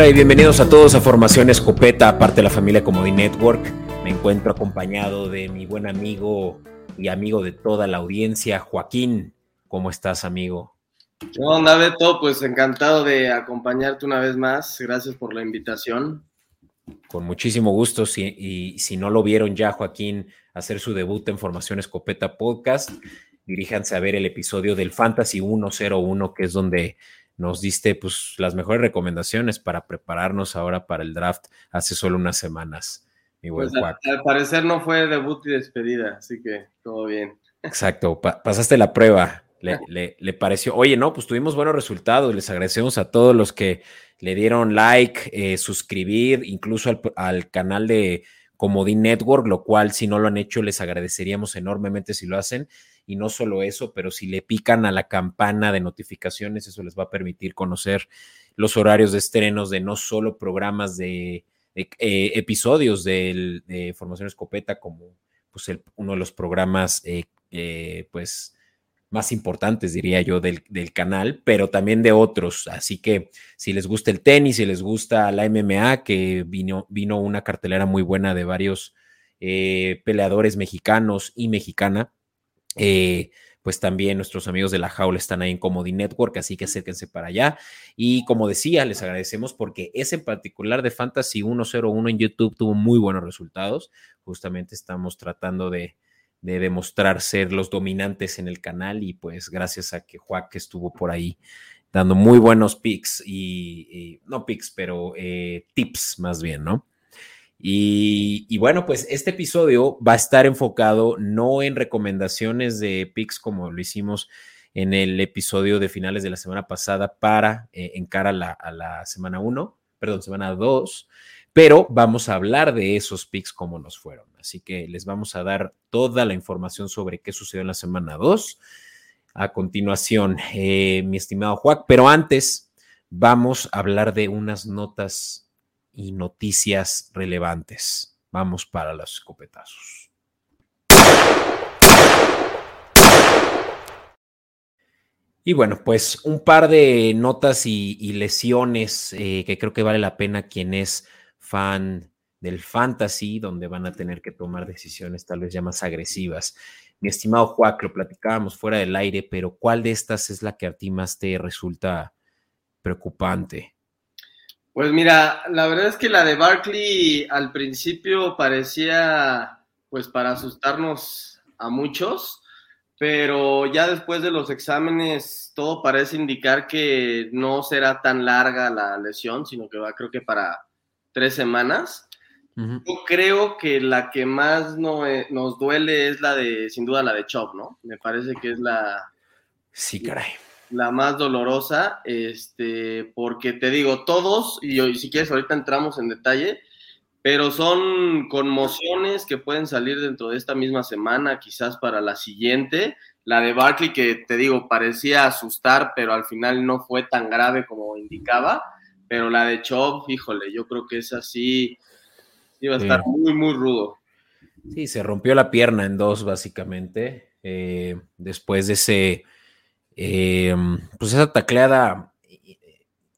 Hola y bienvenidos a todos a Formación Escopeta, aparte de la familia Comodi Network. Me encuentro acompañado de mi buen amigo y amigo de toda la audiencia, Joaquín. ¿Cómo estás, amigo? ¿Qué onda, Beto? Pues encantado de acompañarte una vez más. Gracias por la invitación. Con muchísimo gusto. y si no lo vieron ya, Joaquín, hacer su debut en Formación Escopeta Podcast, diríjanse a ver el episodio del Fantasy 101, que es donde nos diste pues las mejores recomendaciones para prepararnos ahora para el draft hace solo unas semanas. Mi buen pues, al, parecer no fue debut y despedida, así que todo bien. Exacto, pasaste la prueba. Le, le, pareció, oye, no, pues tuvimos buenos resultados. Les agradecemos a todos los que le dieron like, eh, suscribir, incluso al, al canal de Comodín Network, lo cual si no lo han hecho les agradeceríamos enormemente si lo hacen. Y no solo eso, pero si le pican a la campana de notificaciones, eso les va a permitir conocer los horarios de estrenos de no solo programas de, eh, episodios de Formación Escopeta, como pues uno de los programas eh, eh, pues más importantes, diría yo, del, canal, pero también de otros. Así que si les gusta el tenis, si les gusta la MMA, que vino, vino una cartelera muy buena de varios peleadores mexicanos y mexicana, eh, pues también nuestros amigos de la jaula están ahí en Comedy Network, así que acérquense para allá. Y como decía, les agradecemos porque ese en particular de Fantasy 101 en YouTube tuvo muy buenos resultados. Justamente estamos tratando de, demostrar ser los dominantes en el canal y pues gracias a que Juac estuvo por ahí dando muy buenos picks y, no picks, pero eh, tips más bien, ¿no? Y, bueno, pues este episodio va a estar enfocado no en recomendaciones de picks como lo hicimos en el episodio de finales de la semana pasada para eh, encarar a la, a la semana 1, perdón, semana 2, pero vamos a hablar de esos picks como nos fueron. Así que les vamos a dar toda la información sobre qué sucedió en la semana 2 a continuación, eh, mi estimado Juan, pero antes vamos a hablar de unas notas y noticias relevantes. Vamos para los escopetazos. Y bueno, pues un par de notas y, lesiones eh, que creo que vale la pena quien es fan del fantasy, donde van a tener que tomar decisiones tal vez ya más agresivas. Mi estimado Juan, lo platicábamos fuera del aire, pero ¿cuál de estas es la que a ti más te resulta preocupante? Pues mira, la verdad es que la de Barkley al principio parecía pues para asustarnos a muchos, pero ya después de los exámenes todo parece indicar que no será tan larga la lesión, sino que va creo que para tres semanas. Yo creo que la que más no, eh, nos duele es la de, sin duda, la de Chop, ¿no? Me parece que es la... Sí, caray la más dolorosa, este, porque te digo, todos, y, si quieres ahorita entramos en detalle, pero son conmociones que pueden salir dentro de esta misma semana, quizás para la siguiente. La de Barkley, que te digo, parecía asustar, pero al final no fue tan grave como indicaba. Pero la de Chop, híjole, yo creo que es así, iba a estar muy, muy rudo. Sí, se rompió la pierna en dos, básicamente, eh, después de ese eh, pues esa tacleada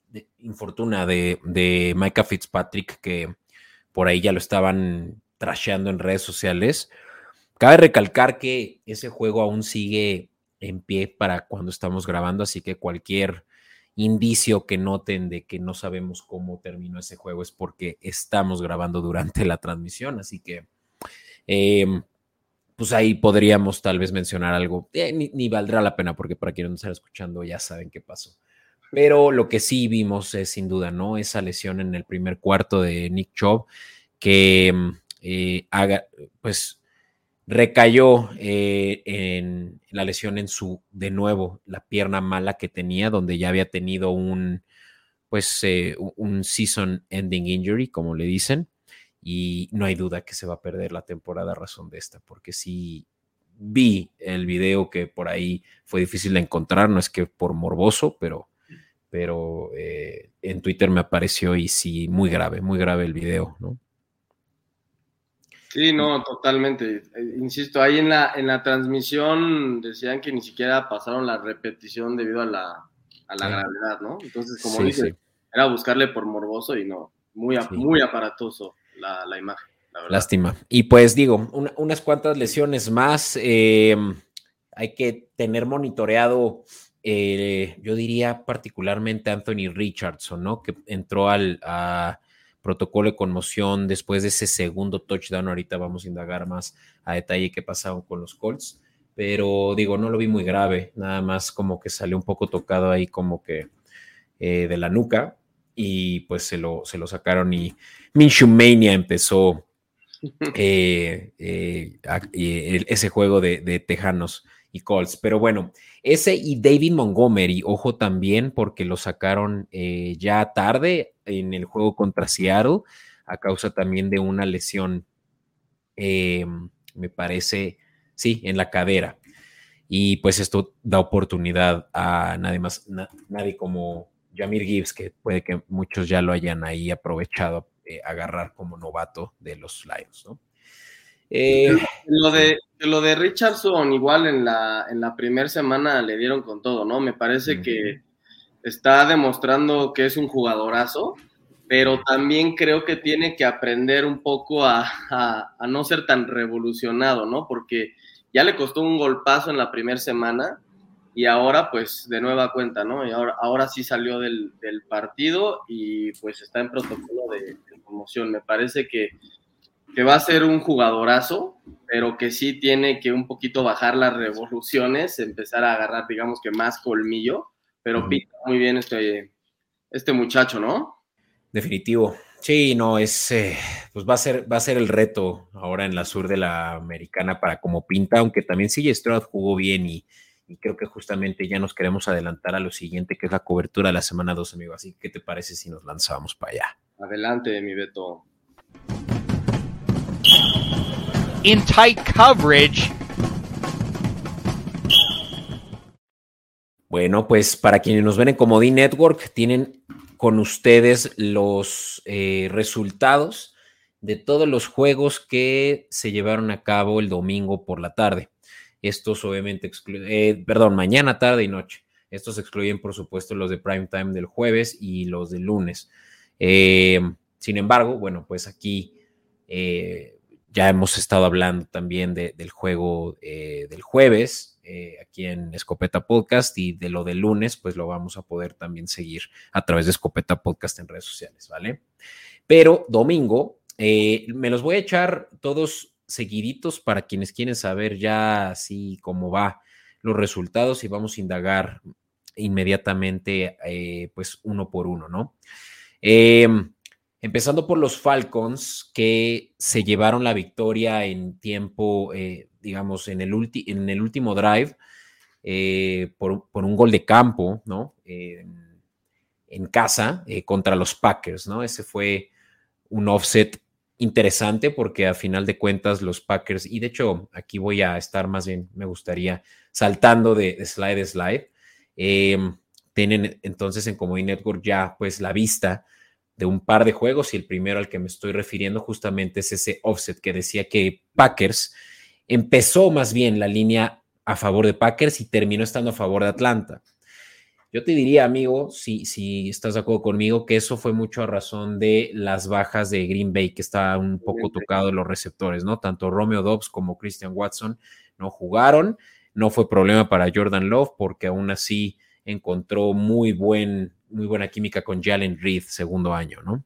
de infortuna de, de Micah Fitzpatrick, que por ahí ya lo estaban trasheando en redes sociales. Cabe recalcar que ese juego aún sigue en pie para cuando estamos grabando, así que cualquier indicio que noten de que no sabemos cómo terminó ese juego es porque estamos grabando durante la transmisión, así que eh, pues ahí podríamos tal vez mencionar algo. Eh, ni, valdrá la pena porque para quienes nos están escuchando ya saben qué pasó. Pero lo que sí vimos es sin duda, ¿no? Esa lesión en el primer cuarto de Nick Chubb que mm, eh, haga, pues recayó eh, en la lesión en su, de nuevo, la pierna mala que tenía, donde ya había tenido un, pues, un season ending injury, como le dicen y no hay duda que se va a perder la temporada a razón de esta, porque sí vi el video que por ahí fue difícil de encontrar, no es que por morboso, pero, pero eh, en Twitter me apareció y sí, muy grave, muy grave el video, ¿no? Sí, no, totalmente. Eh, insisto, ahí en la, en la transmisión decían que ni siquiera pasaron la repetición debido a la, a la gravedad, ¿no? Entonces, como dice era buscarle por morboso y no, muy, muy aparatoso la, la imagen. Lástima. Y pues digo, unas cuantas lesiones más. Eh, hay que tener monitoreado, eh, yo diría particularmente Anthony Richardson, ¿no? Que entró al protocolo de conmoción después de ese segundo touchdown. Ahorita vamos a indagar más a detalle qué pasaba con los Colts. Pero digo, no lo vi muy grave, nada más como que salió un poco tocado ahí como que eh, de la nuca y pues se lo, se lo sacaron y Minshew Mania empezó eh, eh, ese juego de, de, Tejanos y Colts. Pero bueno, ese y David Montgomery, ojo también porque lo sacaron eh, ya tarde en el juego contra Seattle a causa también de una lesión, me parece, sí, en la cadera. Y pues esto da oportunidad a nadie más, nadie como Jamir Gibbs, que puede que muchos ya lo hayan ahí aprovechado eh, agarrar como novato de los Lions, ¿no? Eh, lo, de, lo de Richardson, igual en la, en la primera semana le dieron con todo, ¿no? Me parece que está demostrando que es un jugadorazo, pero también creo que tiene que aprender un poco a, a no ser tan revolucionado, ¿no? Porque ya le costó un golpazo en la primera semana y ahora pues de nueva cuenta, ¿no? Y ahora, ahora sí salió del, partido y pues está en protocolo de, promoción. Me parece que, va a ser un jugadorazo, pero que sí tiene que un poquito bajar las revoluciones, empezar a agarrar, digamos que más colmillo, pero pinta muy bien este, este muchacho, ¿no? Definitivo. Sí, no, es, eh, pues va a ser, va a ser el reto ahora en la sur de la americana para como pinta, aunque también sigue Stroud jugó bien y, y creo que justamente ya nos queremos adelantar a lo siguiente, que es la cobertura de la semana 2, amigo. Así que, ¿qué te parece si nos lanzamos para allá? Adelante, mi Beto. In tight coverage. Bueno, pues para quienes nos ven en Comodín Network, tienen con ustedes los eh, resultados de todos los juegos que se llevaron a cabo el domingo por la tarde. Estos obviamente excluyen, eh, perdón, mañana, tarde y noche. Estos excluyen, por supuesto, los de prime time del jueves y los del lunes. Eh, sin embargo, bueno, pues aquí eh, ya hemos estado hablando también del juego del jueves, aquí en Escopeta Podcast, y de lo del lunes, pues lo vamos a poder también seguir a través de Escopeta Podcast en redes sociales, ¿vale? Pero domingo, me los voy a echar todos seguiditos para quienes quieren saber ya así cómo va los resultados y vamos a indagar inmediatamente eh, pues uno por uno, ¿no? Em, empezando por los Falcons que se llevaron la victoria en tiempo, eh, digamos, en el, en el, último drive eh, por, un gol de campo, ¿no? en casa contra los Packers, ¿no? Ese fue un offset interesante porque a final de cuentas los Packers, y de hecho aquí voy a estar más bien, me gustaría, saltando de, slide a slide, em, tienen entonces en Comedy Network ya pues la vista de un par de juegos y el primero al que me estoy refiriendo justamente es ese offset que decía que Packers empezó más bien la línea a favor de Packers y terminó estando a favor de Atlanta. Yo te diría, amigo, si, si estás de acuerdo conmigo, que eso fue mucho a razón de las bajas de Green Bay, que está un poco tocado en los receptores, ¿no? Tanto Romeo Dobbs como Christian Watson no jugaron. No fue problema para Jordan Love porque aún así encontró muy, buen, muy buena química con Jalen Reed, segundo año, ¿no?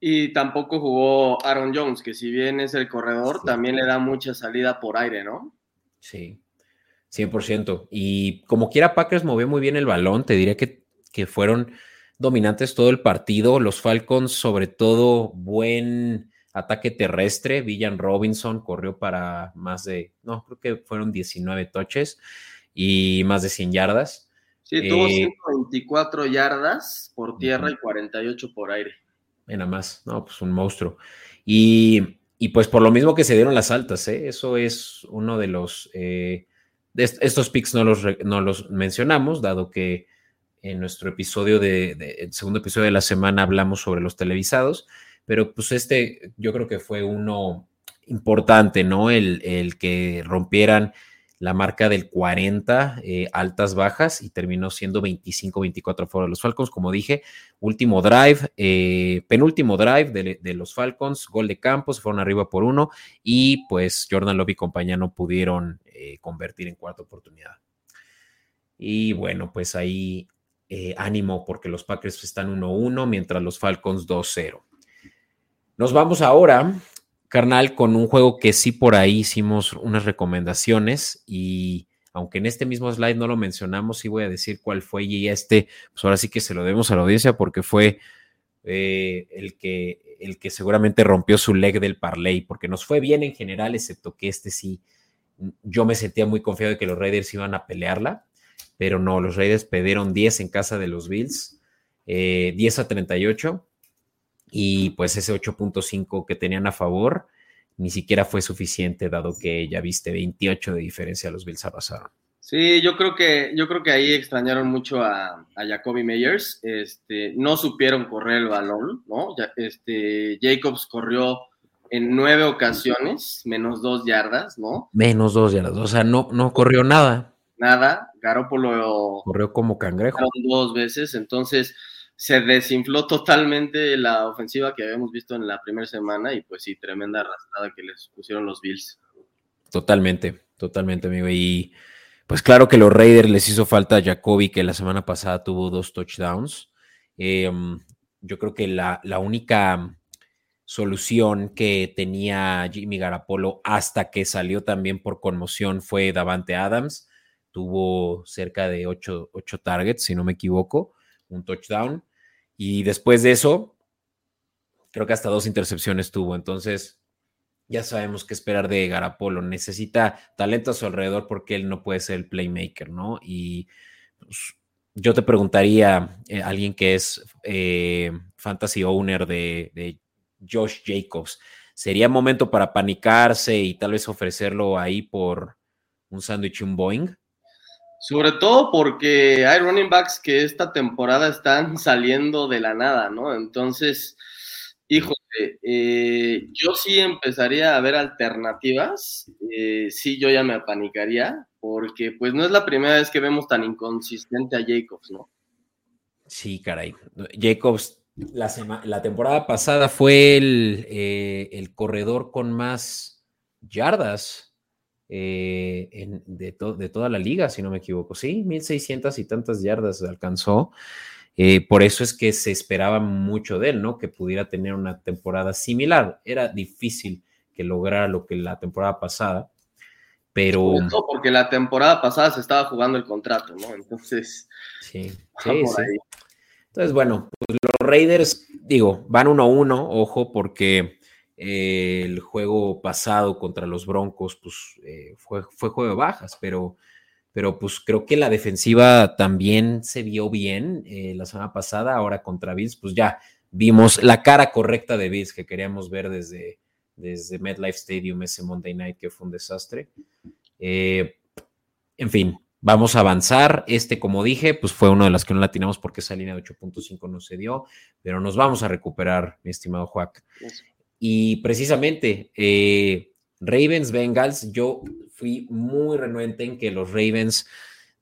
Y tampoco jugó Aaron Jones, que si bien es el corredor, también le da mucha salida por aire, ¿no? Sí. 100%. Y como quiera, Packers movió muy bien el balón. Te diría que, que fueron dominantes todo el partido. Los Falcons, sobre todo, buen ataque terrestre. Villan Robinson corrió para más de, no, creo que fueron 19 toches y más de 100 yardas. Sí, tuvo 124 eh, yardas por tierra y 48 por aire. Nada más, no, pues un monstruo. Y, y, pues por lo mismo que se dieron las altas, ¿eh? eso es uno de los eh, estos picks no los, no los mencionamos, dado que en nuestro episodio de, el segundo episodio de la semana hablamos sobre los televisados, pero pues este yo creo que fue uno importante, ¿no? El, el que rompieran la marca del 40 eh, altas bajas y terminó siendo 25-24 a de los Falcons. Como dije, último drive, eh, penúltimo drive de, los Falcons, gol de campo, se fueron arriba por uno y pues Jordan Love y compañía no pudieron eh, convertir en cuarta oportunidad. Y bueno, pues ahí ánimo porque los Packers están 1-1 mientras los Falcons 2-0. Nos vamos ahora carnal, con un juego que sí por ahí hicimos unas recomendaciones y aunque en este mismo slide no lo mencionamos, sí voy a decir cuál fue y este, pues ahora sí que se lo demos a la audiencia porque fue eh, el, que, el que seguramente rompió su leg del parlay, porque nos fue bien en general, excepto que este sí, yo me sentía muy confiado de que los Raiders iban a pelearla, pero no, los Raiders perdieron 10 en casa de los Bills, 10 eh, a 38 y pues ese 8.5 que tenían a favor ni siquiera fue suficiente dado que ya viste 28 de diferencia los Bills pasaron. Sí, yo creo que yo creo que ahí extrañaron mucho a, a Jacoby Meyers, este, no supieron correr el balón, ¿no? este, Jacobs corrió en nueve ocasiones, menos dos yardas, ¿no? Menos dos yardas, o sea, no, no corrió nada. Nada, Garoppolo corrió como cangrejo. Dos veces, entonces se desinfló totalmente la ofensiva que habíamos visto en la primera semana y pues sí, tremenda arrastrada que les pusieron los Bills. Totalmente, totalmente, amigo. Y pues claro que los Raiders les hizo falta a Jacoby, que la semana pasada tuvo dos touchdowns. Em, yo creo que la, la, única solución que tenía Jimmy Garapolo hasta que salió también por conmoción fue Davante Adams. Tuvo cerca de ocho, ocho targets, si no me equivoco, un touchdown. Y después de eso, creo que hasta dos intercepciones tuvo. Entonces, ya sabemos qué esperar de Garapolo. Necesita talento a su alrededor porque él no puede ser el playmaker, ¿no? Y pues, yo te preguntaría, eh, alguien que es eh, fantasy owner de, Josh Jacobs, ¿sería momento para panicarse y tal vez ofrecerlo ahí por un sándwich un Boeing? Sobre todo porque hay running backs que esta temporada están saliendo de la nada, ¿no? Entonces, híjole, eh, yo sí empezaría a ver alternativas. Eh, sí, yo ya me apanicaría, porque pues no es la primera vez que vemos tan inconsistente a Jacobs, ¿no? Sí, caray. Jacobs, la, la temporada pasada fue el, eh, el corredor con más yardas eh, de, de, toda la liga, si no me equivoco. Sí, 1600 y tantas yardas alcanzó. Eh, por eso es que se esperaba mucho de él, ¿no? Que pudiera tener una temporada similar. Era difícil que lograra lo que la temporada pasada, pero... porque la temporada pasada se estaba jugando el contrato, ¿no? Entonces... Sí, sí, sí. Entonces, bueno, pues los Raiders, digo, van uno a uno, ojo, porque el juego pasado contra los Broncos, pues eh, fue, fue juego de bajas, pero, pero pues creo que la defensiva también se vio bien eh, la semana pasada, ahora contra Bills, pues ya vimos la cara correcta de Bills que queríamos ver desde, desde MetLife Stadium ese Monday Night que fue un desastre. Eh, en fin, vamos a avanzar. Este, como dije, pues fue uno de las que no latinamos porque esa línea de 8.5 no se dio, pero nos vamos a recuperar, mi estimado Juac. Y precisamente, eh, Ravens Bengals, yo fui muy renuente en que los Ravens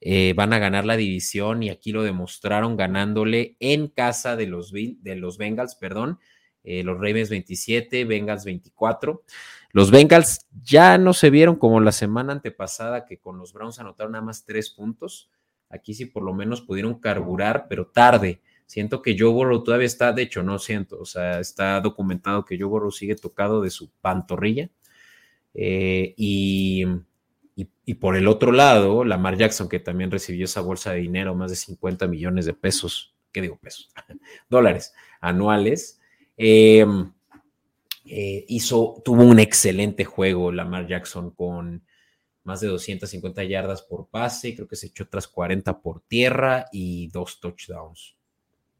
eh, van a ganar la división y aquí lo demostraron ganándole en casa de los, de los Bengals, perdón, eh, los Ravens 27, Bengals 24. Los Bengals ya no se vieron como la semana antepasada que con los Browns anotaron nada más tres puntos. Aquí sí por lo menos pudieron carburar, pero tarde. Siento que Joe Burrow todavía está, de hecho, no siento, o sea, está documentado que Joe Burrow sigue tocado de su pantorrilla. Eh, y, por el otro lado, Lamar Jackson, que también recibió esa bolsa de dinero, más de 50 millones de pesos, ¿qué digo pesos? dólares anuales. Eh, eh, hizo, tuvo un excelente juego Lamar Jackson con más de 250 yardas por pase, creo que se echó otras 40 por tierra y dos touchdowns.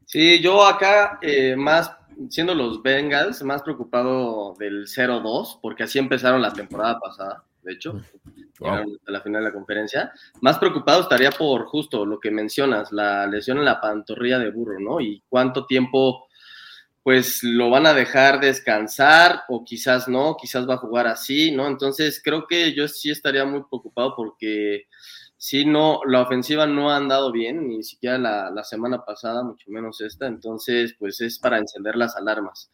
Sí, yo acá, eh, más siendo los Bengals, más preocupado del 0-2, porque así empezaron la temporada pasada, de hecho, a la final de la conferencia. Más preocupado estaría por justo lo que mencionas, la lesión en la pantorrilla de burro, ¿no? Y cuánto tiempo pues lo van a dejar descansar o quizás no, quizás va a jugar así, ¿no? Entonces creo que yo sí estaría muy preocupado porque si no, la ofensiva no ha andado bien, ni siquiera la, semana pasada, mucho menos esta, entonces pues es para encender las alarmas.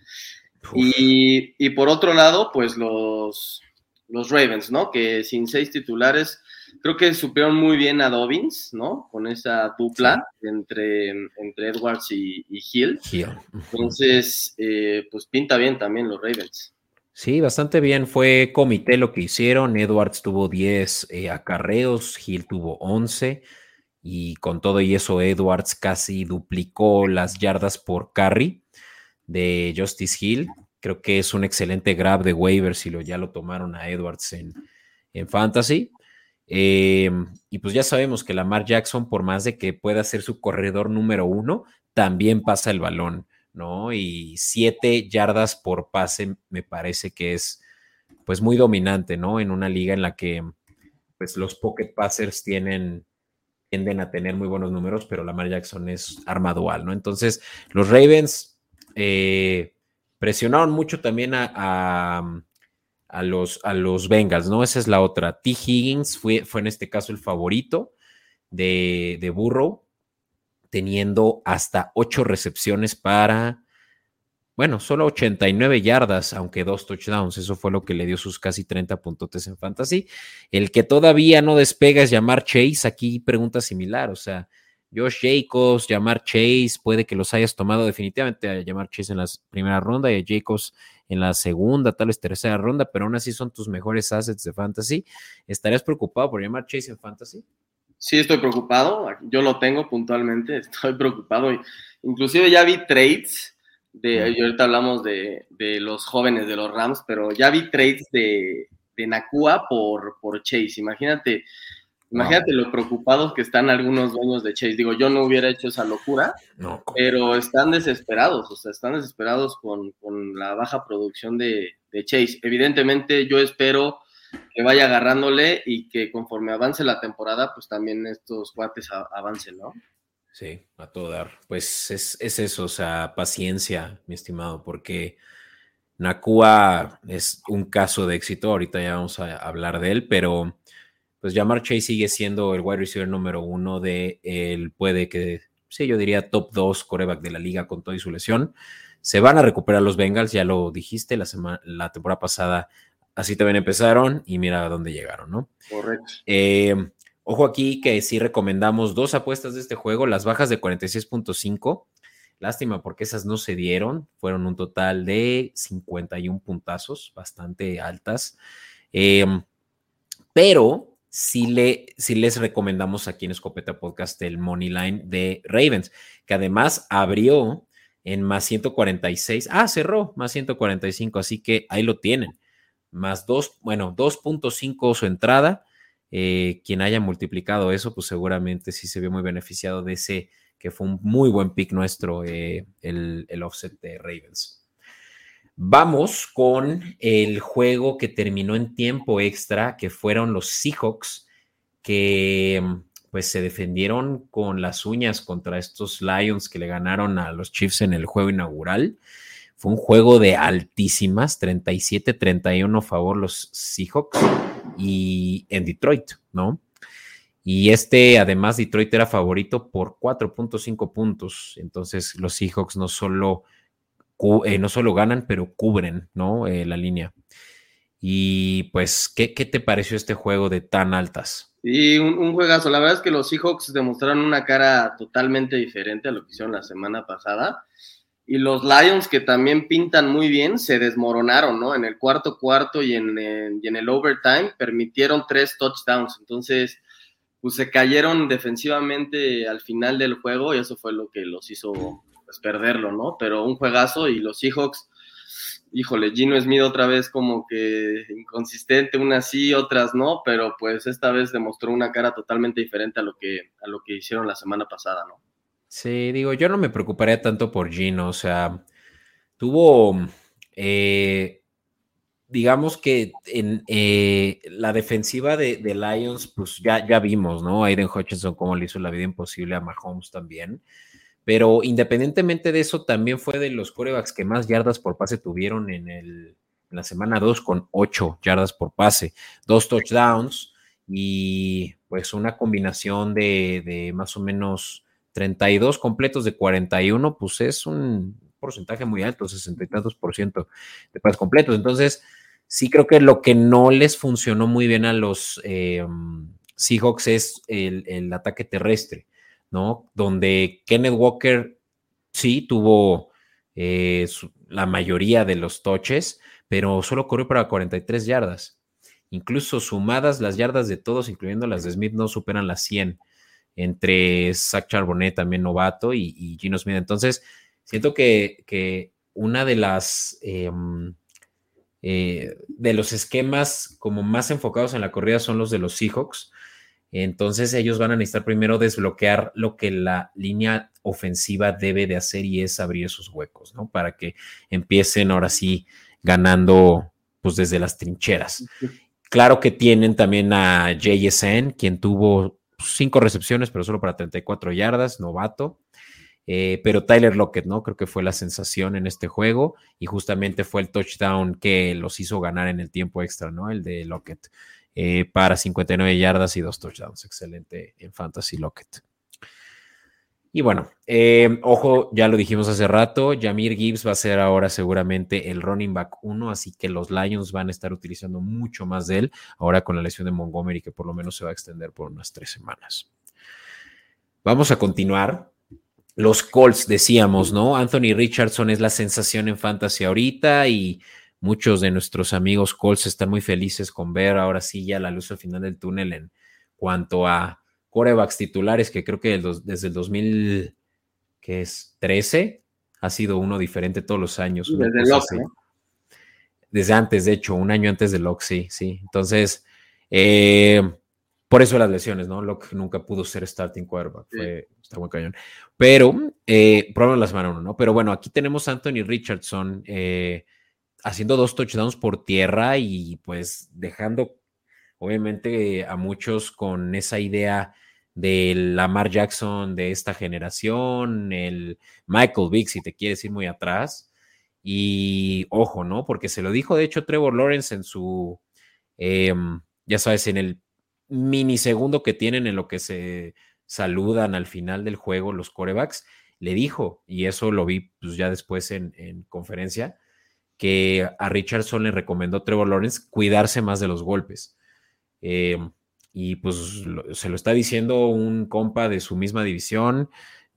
Y, y, por otro lado, pues los, los Ravens, ¿no? Que sin seis titulares, creo que supieron muy bien a Dobbins, ¿no? Con esa dupla entre, entre Edwards y, Hill. Entonces, eh, pues pinta bien también los Ravens. Sí, bastante bien. Fue comité lo que hicieron. Edwards tuvo 10 eh, acarreos, Hill tuvo 11. Y con todo y eso, Edwards casi duplicó las yardas por carry de Justice Hill. Creo que es un excelente grab de waivers si lo, ya lo tomaron a Edwards en, en Fantasy. Eh, y pues ya sabemos que Lamar Jackson, por más de que pueda ser su corredor número uno, también pasa el balón, ¿no? Y siete yardas por pase me parece que es pues muy dominante, ¿no? En una liga en la que pues los pocket passers tienen tienden a tener muy buenos números, pero Lamar Jackson es arma dual, ¿no? Entonces, los Ravens eh, presionaron mucho también a a los, a los Bengals, ¿no? Esa es la otra. T. Higgins fue, fue en este caso el favorito de, de Burrow, teniendo hasta ocho recepciones para, bueno, solo 89 yardas, aunque dos touchdowns. Eso fue lo que le dio sus casi 30 puntotes en fantasy. El que todavía no despega es llamar Chase. Aquí pregunta similar, o sea, Josh Jacobs, llamar Chase, puede que los hayas tomado definitivamente a llamar Chase en la primera ronda y a Jacobs en la segunda, tal vez tercera ronda, pero aún así son tus mejores assets de fantasy. ¿Estarías preocupado por llamar Chase en fantasy? Sí, estoy preocupado. Yo lo tengo puntualmente. Estoy preocupado. Inclusive ya vi trades. De, y ahorita hablamos de, los jóvenes de los Rams, pero ya vi trades de, de Nakua por, por Chase. Imagínate, Imagínate lo preocupados que están algunos dueños de Chase. Digo, yo no hubiera hecho esa locura, pero están desesperados, o sea, están desesperados con, la baja producción de, Chase. Evidentemente, yo espero que vaya agarrándole y que conforme avance la temporada, pues también estos cuates avancen, ¿no? Sí, a todo dar. Pues es, es eso, o sea, paciencia, mi estimado, porque Nakua es un caso de éxito. Ahorita ya vamos a hablar de él, pero pues Jamar Chase sigue siendo el wide receiver número uno de él puede que, sí, yo diría top dos coreback de la liga con toda y su lesión. Se van a recuperar los Bengals, ya lo dijiste la, semana, la temporada pasada, así también empezaron y mira a dónde llegaron, ¿no? Correcto. Eh, ojo aquí que sí recomendamos dos apuestas de este juego, las bajas de 46.5. Lástima porque esas no se dieron, fueron un total de 51 puntazos, bastante altas. Eh, pero si, le, les recomendamos aquí en Escopeta Podcast el Money Line de Ravens, que además abrió en más 146. Ah, cerró más 145, así que ahí lo tienen. Más 2, bueno, 2.5 su entrada. Eh, quien haya multiplicado eso, pues seguramente sí se vio muy beneficiado de ese, que fue un muy buen pick nuestro, eh, el, el offset de Ravens. Vamos con el juego que terminó en tiempo extra, que fueron los Seahawks, que pues se defendieron con las uñas contra estos Lions que le ganaron a los Chiefs en el juego inaugural. Fue un juego de altísimas, 37-31 a favor los Seahawks y en Detroit, ¿no? Y este, además, Detroit era favorito por 4.5 puntos. Entonces, los Seahawks no solo eh, no solo ganan, pero cubren, ¿no? Eh, la línea. Y pues, ¿qué, te pareció este juego de tan altas? Sí, un, juegazo. La verdad es que los Seahawks demostraron una cara totalmente diferente a lo que hicieron la semana pasada. Y los Lions, que también pintan muy bien, se desmoronaron, ¿no? En el cuarto cuarto y en, y en el overtime permitieron tres touchdowns. Entonces, pues se cayeron defensivamente al final del juego y eso fue lo que los hizo pues perderlo, ¿no? Pero un juegazo y los Seahawks, híjole, Gino Smith otra vez como que inconsistente, unas sí, otras no, pero pues esta vez demostró una cara totalmente diferente a lo que, a lo que hicieron la semana pasada, ¿no? Sí, digo, yo no me preocuparía tanto por Gino, o sea, tuvo, eh, digamos que en eh, la defensiva de, de, Lions, pues ya, ya vimos, ¿no? Aiden Hutchinson cómo le hizo la vida imposible a Mahomes también Pero independientemente de eso, también fue de los corebacks que más yardas por pase tuvieron en, el, en la semana 2 con 8 yardas por pase, dos touchdowns y pues una combinación de, de más o menos 32 completos de 41, pues es un porcentaje muy alto, 60 y tantos por ciento de pases completos. Entonces, sí creo que lo que no les funcionó muy bien a los eh, Seahawks es el, ataque terrestre, ¿no? Donde Kenneth Walker sí tuvo eh, la mayoría de los toches, pero solo corrió para 43 yardas. Incluso sumadas las yardas de todos, incluyendo las de Smith, no superan las 100 entre Zach Charbonnet, también novato, y, Gino Smith. Entonces, siento que, que una de las em, eh, de los esquemas como más enfocados en la corrida son los de los Seahawks. Entonces ellos van a necesitar primero desbloquear lo que la línea ofensiva debe de hacer y es abrir esos huecos, ¿no? Para que empiecen ahora sí ganando pues desde las trincheras. Claro que tienen también a JSN, quien tuvo cinco recepciones, pero solo para 34 yardas, novato. Eh, pero Tyler Lockett, ¿no? Creo que fue la sensación en este juego y justamente fue el touchdown que los hizo ganar en el tiempo extra, ¿no? El de Lockett eh, para 59 yardas y dos touchdowns. Excelente en Fantasy Lockett. Y bueno, eh, ojo, ya lo dijimos hace rato, Jamir Gibbs va a ser ahora seguramente el running back 1, así que los Lions van a estar utilizando mucho más de él, ahora con la lesión de Montgomery, que por lo menos se va a extender por unas tres semanas. Vamos a continuar los Colts, decíamos, ¿no? Anthony Richardson es la sensación en fantasy ahorita y muchos de nuestros amigos Colts están muy felices con ver ahora sí ya la luz al final del túnel en cuanto a corebacks titulares, que creo que desde el 2013 ha sido uno diferente todos los años. Desde Locke, ¿no? Desde antes, de hecho, un año antes de Locke, sí, sí. Entonces, eh, por eso las lesiones, ¿no? Locke nunca pudo ser starting quarterback, fue, está muy cañón. Pero, eh, probablemente la semana uno, ¿no? Pero bueno, aquí tenemos a Anthony Richardson eh, haciendo dos touchdowns por tierra y pues dejando, obviamente, a muchos con esa idea del Lamar Jackson de esta generación, el Michael Vick, si te quieres ir muy atrás. Y ojo, ¿no? Porque se lo dijo, de hecho, Trevor Lawrence en su, em, ya sabes, en el minisegundo que tienen en lo que se saludan al final del juego los corebacks, le dijo, y eso lo vi pues, ya después en, conferencia, que a Richardson le recomendó Trevor Lawrence cuidarse más de los golpes. Em, y pues se lo está diciendo un compa de su misma división,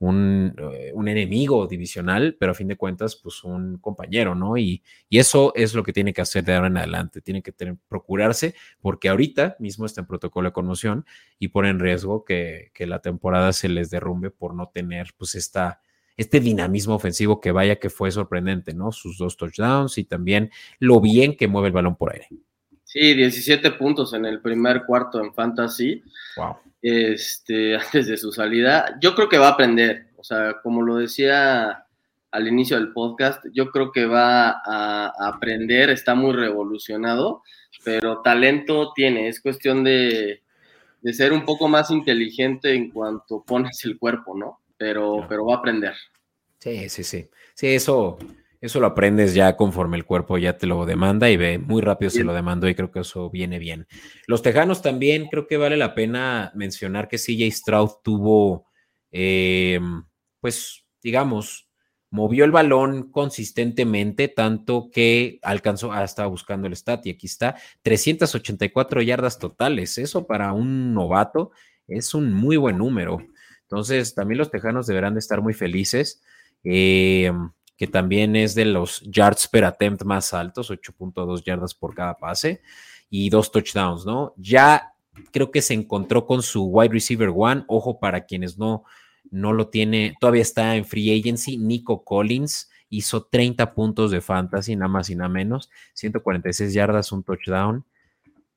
eh, un, enemigo divisional, pero a fin de cuentas, pues un compañero, ¿no? Y, y, eso es lo que tiene que hacer de ahora en adelante, tiene que procurarse, porque ahorita mismo está en protocolo de conmoción y pone en riesgo que, que, la temporada se les derrumbe por no tener, pues, esta, este dinamismo ofensivo que vaya que fue sorprendente, ¿no? Sus dos touchdowns y también lo bien que mueve el balón por aire. Sí, 17 puntos en el primer cuarto en Fantasy. Wow este, antes de su salida. Yo creo que va a aprender, o sea, como lo decía al inicio del podcast, yo creo que va a, aprender, está muy revolucionado, pero talento tiene, es cuestión de, de, ser un poco más inteligente en cuanto pones el cuerpo, ¿no? Pero, pero va a aprender. Sí, sí, sí. Sí, eso, eso lo aprendes ya conforme el cuerpo ya te lo demanda y ve muy rápido si lo demandó y creo que eso viene bien. Los Tejanos también creo que vale la pena mencionar que CJ Stroud tuvo, eh, pues digamos, movió el balón consistentemente, tanto que alcanzó, ah, estaba buscando el stat y aquí está, 384 yardas totales. Eso para un novato es un muy buen número. Entonces, también los Tejanos deberán de estar muy felices. Eh, que también es de los yards per attempt más altos, 8.2 yardas por cada pase y dos touchdowns, ¿no? Ya creo que se encontró con su wide receiver one, ojo para quienes no, no lo tiene, todavía está en free agency, Nico Collins hizo 30 puntos de fantasy, nada más y nada menos, 146 yardas, un touchdown.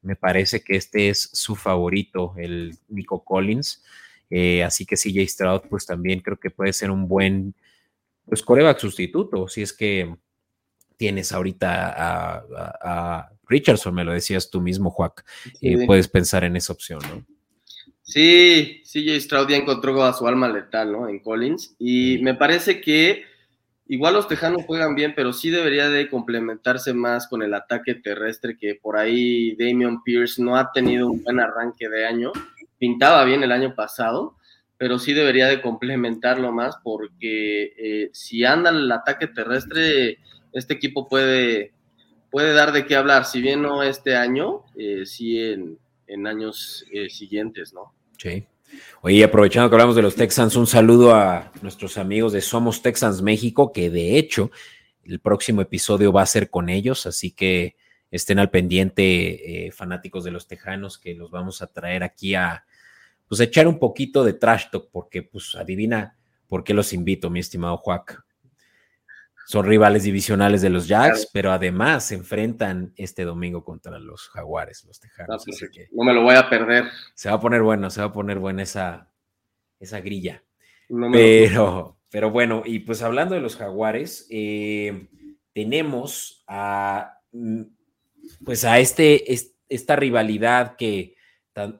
Me parece que este es su favorito, el Nico Collins. Eh, así que CJ Stroud, pues también creo que puede ser un buen pues coreback sustituto, si es que tienes ahorita a, Richardson, me lo decías tú mismo, Juac, puedes pensar en esa opción, ¿no? Sí, CJ Stroud ya encontró a su alma letal, ¿no? En Collins. Y me parece que igual los Tejanos juegan bien, pero sí debería de complementarse más con el ataque terrestre, que por ahí Damian Pierce no ha tenido un buen arranque de año. Pintaba bien el año pasado, pero sí debería de complementarlo más porque eh, si anda el ataque terrestre, este equipo puede, puede dar de qué hablar, si bien no este año, eh, sí en, en años eh, siguientes, ¿no? Sí. Oye, aprovechando que hablamos de los Texans, un saludo a nuestros amigos de Somos Texans México, que de hecho el próximo episodio va a ser con ellos, así que estén al pendiente, fanáticos de los Tejanos, que los vamos a traer aquí a, pues echar un poquito de trash talk, porque pues adivina por qué los invito, mi estimado Juac. Son rivales divisionales de los Jacks, pero además se enfrentan este domingo contra los Jaguares, los Tejanos. No, pues, no me lo voy a perder. Se va a poner bueno, se va a poner buena esa, esa grilla. pero, pero bueno, y pues hablando de los Jaguares, eh, tenemos a mm, pues a este, esta rivalidad que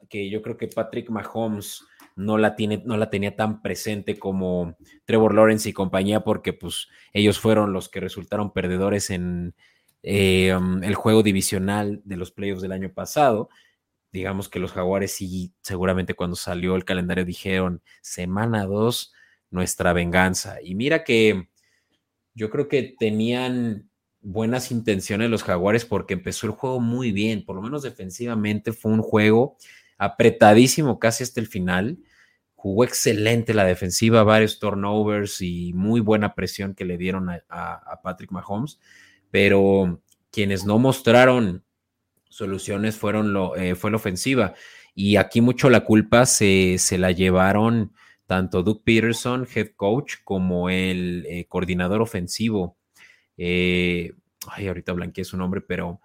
que yo creo que Patrick Mahomes no la, tiene, no la tenía tan presente como Trevor Lawrence y compañía, porque pues ellos fueron los que resultaron perdedores en eh, um, el juego divisional de los playoffs del año pasado. Digamos que los Jaguares sí, seguramente cuando salió el calendario dijeron, semana 2, nuestra venganza. Y mira que yo creo que tenían buenas intenciones los Jaguares porque empezó el juego muy bien, por lo menos defensivamente fue un juego apretadísimo casi hasta el final. Jugó excelente la defensiva, varios turnovers y muy buena presión que le dieron a, Patrick Mahomes, pero quienes no mostraron soluciones fueron lo, eh, fue la ofensiva. Y aquí mucho la culpa se, se la llevaron tanto Doug Peterson, head coach, como el eh, coordinador ofensivo eh, ay, ahorita blanqueé su nombre, pero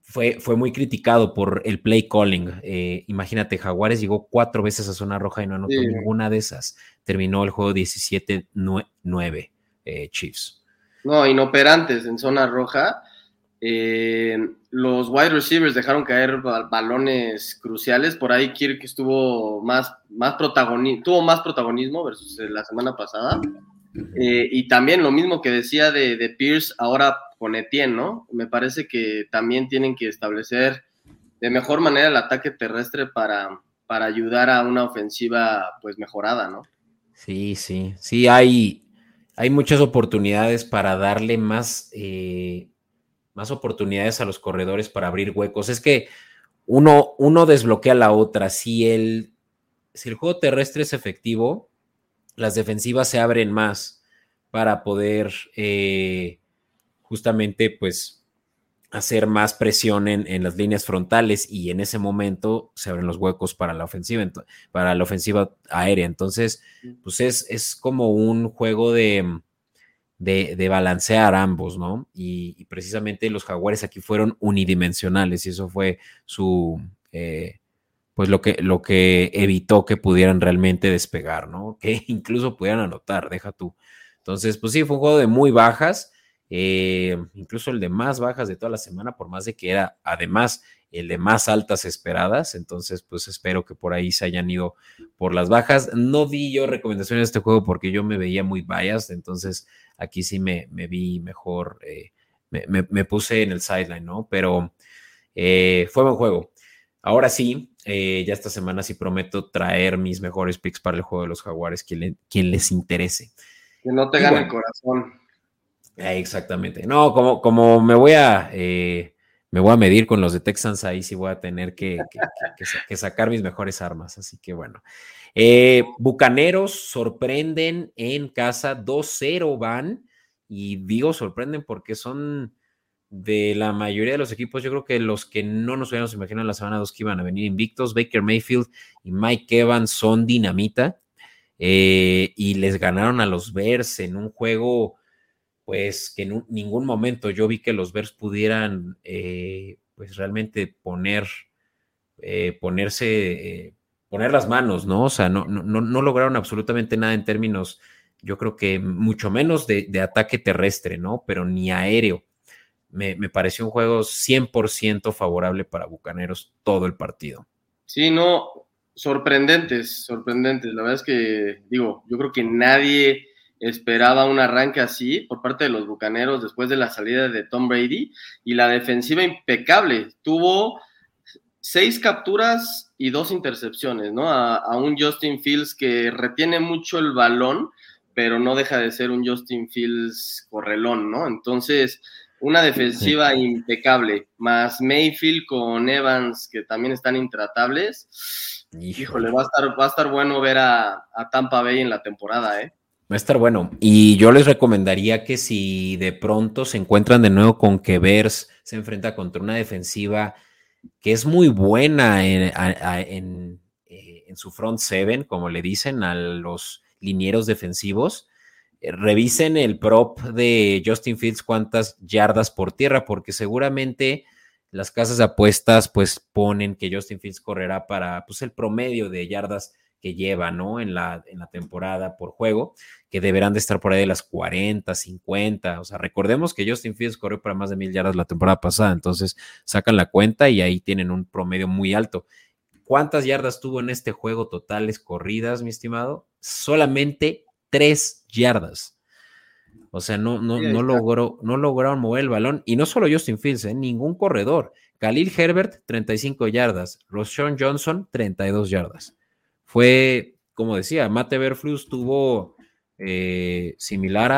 fue, fue muy criticado por el play calling. Eh, imagínate, Jaguares llegó cuatro veces a zona roja y no anotó ninguna de esas. Terminó el juego 17-9, eh, Chiefs. No, inoperantes en zona roja. los wide receivers dejaron caer balones cruciales. Por ahí Kirk estuvo más, más protagonismo, tuvo más protagonismo versus la semana pasada. Eh, y también lo mismo que decía de, de, Pierce ahora con Etienne, ¿no? Me parece que también tienen que establecer de mejor manera el ataque terrestre para, para ayudar a una ofensiva pues mejorada, ¿no? Sí, sí, sí, hay, hay muchas oportunidades para darle más, eh, más oportunidades a los corredores para abrir huecos. Es que uno, uno desbloquea la otra. Si el, si el juego terrestre es efectivo, las defensivas se abren más para poder eh, justamente pues hacer más presión en, las líneas frontales y en ese momento se abren los huecos para la ofensiva, para la ofensiva aérea. Entonces, pues es, es como un juego de, de, balancear ambos, ¿no? Y, precisamente los jaguares aquí fueron unidimensionales y eso fue su, eh, pues lo que, lo que evitó que pudieran realmente despegar, ¿no? Que incluso pudieran anotar, deja tú. Entonces, pues sí, fue un juego de muy bajas, eh, incluso el de más bajas de toda la semana, por más de que era además el de más altas esperadas. Entonces, pues espero que por ahí se hayan ido por las bajas. No di yo recomendaciones de este juego porque yo me veía muy biased, entonces aquí sí me, me vi mejor, eh, me, puse en el sideline, ¿no? Pero eh, fue buen juego. Ahora sí, eh, ya esta semana sí prometo traer mis mejores picks para el juego de los Jaguares, quien, quien les interese. Que no te gane el corazón. Eh, exactamente. No, como, como me voy a eh, me voy a medir con los de Texans, ahí sí voy a tener que, que, sacar mis mejores armas. Así que bueno. Bucaneros sorprenden en casa, 2-0 van. Y digo sorprenden porque son de la mayoría de los equipos, yo creo que los que no nos hubiéramos imaginado en la semana 2 que iban a venir invictos, Baker Mayfield y Mike Evans son dinamita eh, y les ganaron a los Bears en un juego, pues que en ningún momento yo vi que los Bears pudieran, eh, pues realmente poner, eh, ponerse, poner las manos, ¿no? O sea, no, no, no lograron absolutamente nada en términos, yo creo que mucho menos de, de ataque terrestre, ¿no? Pero ni aéreo me, pareció un juego 100% favorable para Bucaneros todo el partido. Sí, no, sorprendentes, sorprendentes. La verdad es que, digo, yo creo que nadie esperaba un arranque así por parte de los Bucaneros después de la salida de Tom Brady y la defensiva impecable. Tuvo seis capturas y dos intercepciones, ¿no? A, un Justin Fields que retiene mucho el balón, pero no deja de ser un Justin Fields correlón, ¿no? Entonces, una defensiva impecable, más Mayfield con Evans, que también están intratables. Híjole, va a estar, va a estar bueno ver a, a Tampa Bay en la temporada, ¿eh? Va a estar bueno. Y yo les recomendaría que si de pronto se encuentran de nuevo con que Bears se enfrenta contra una defensiva que es muy buena en, eh, en, su front seven, como le dicen a los linieros defensivos, revisen el prop de Justin Fields cuántas yardas por tierra, porque seguramente las casas de apuestas pues ponen que Justin Fields correrá para pues el promedio de yardas que lleva, ¿no? En la, en la temporada por juego, que deberán de estar por ahí de las 40, 50. O sea, recordemos que Justin Fields corrió para más de mil yardas la temporada pasada, entonces sacan la cuenta y ahí tienen un promedio muy alto. ¿Cuántas yardas tuvo en este juego totales corridas, mi estimado? Solamente tres yardas. O sea, no, no, no, logró, no lograron mover el balón. Y no solo Justin Fields, ¿eh? ningún corredor. Khalil Herbert, 35 yardas. Roshan Johnson, 32 yardas fue, como decía, Mate Berflus tuvo eh, similar a...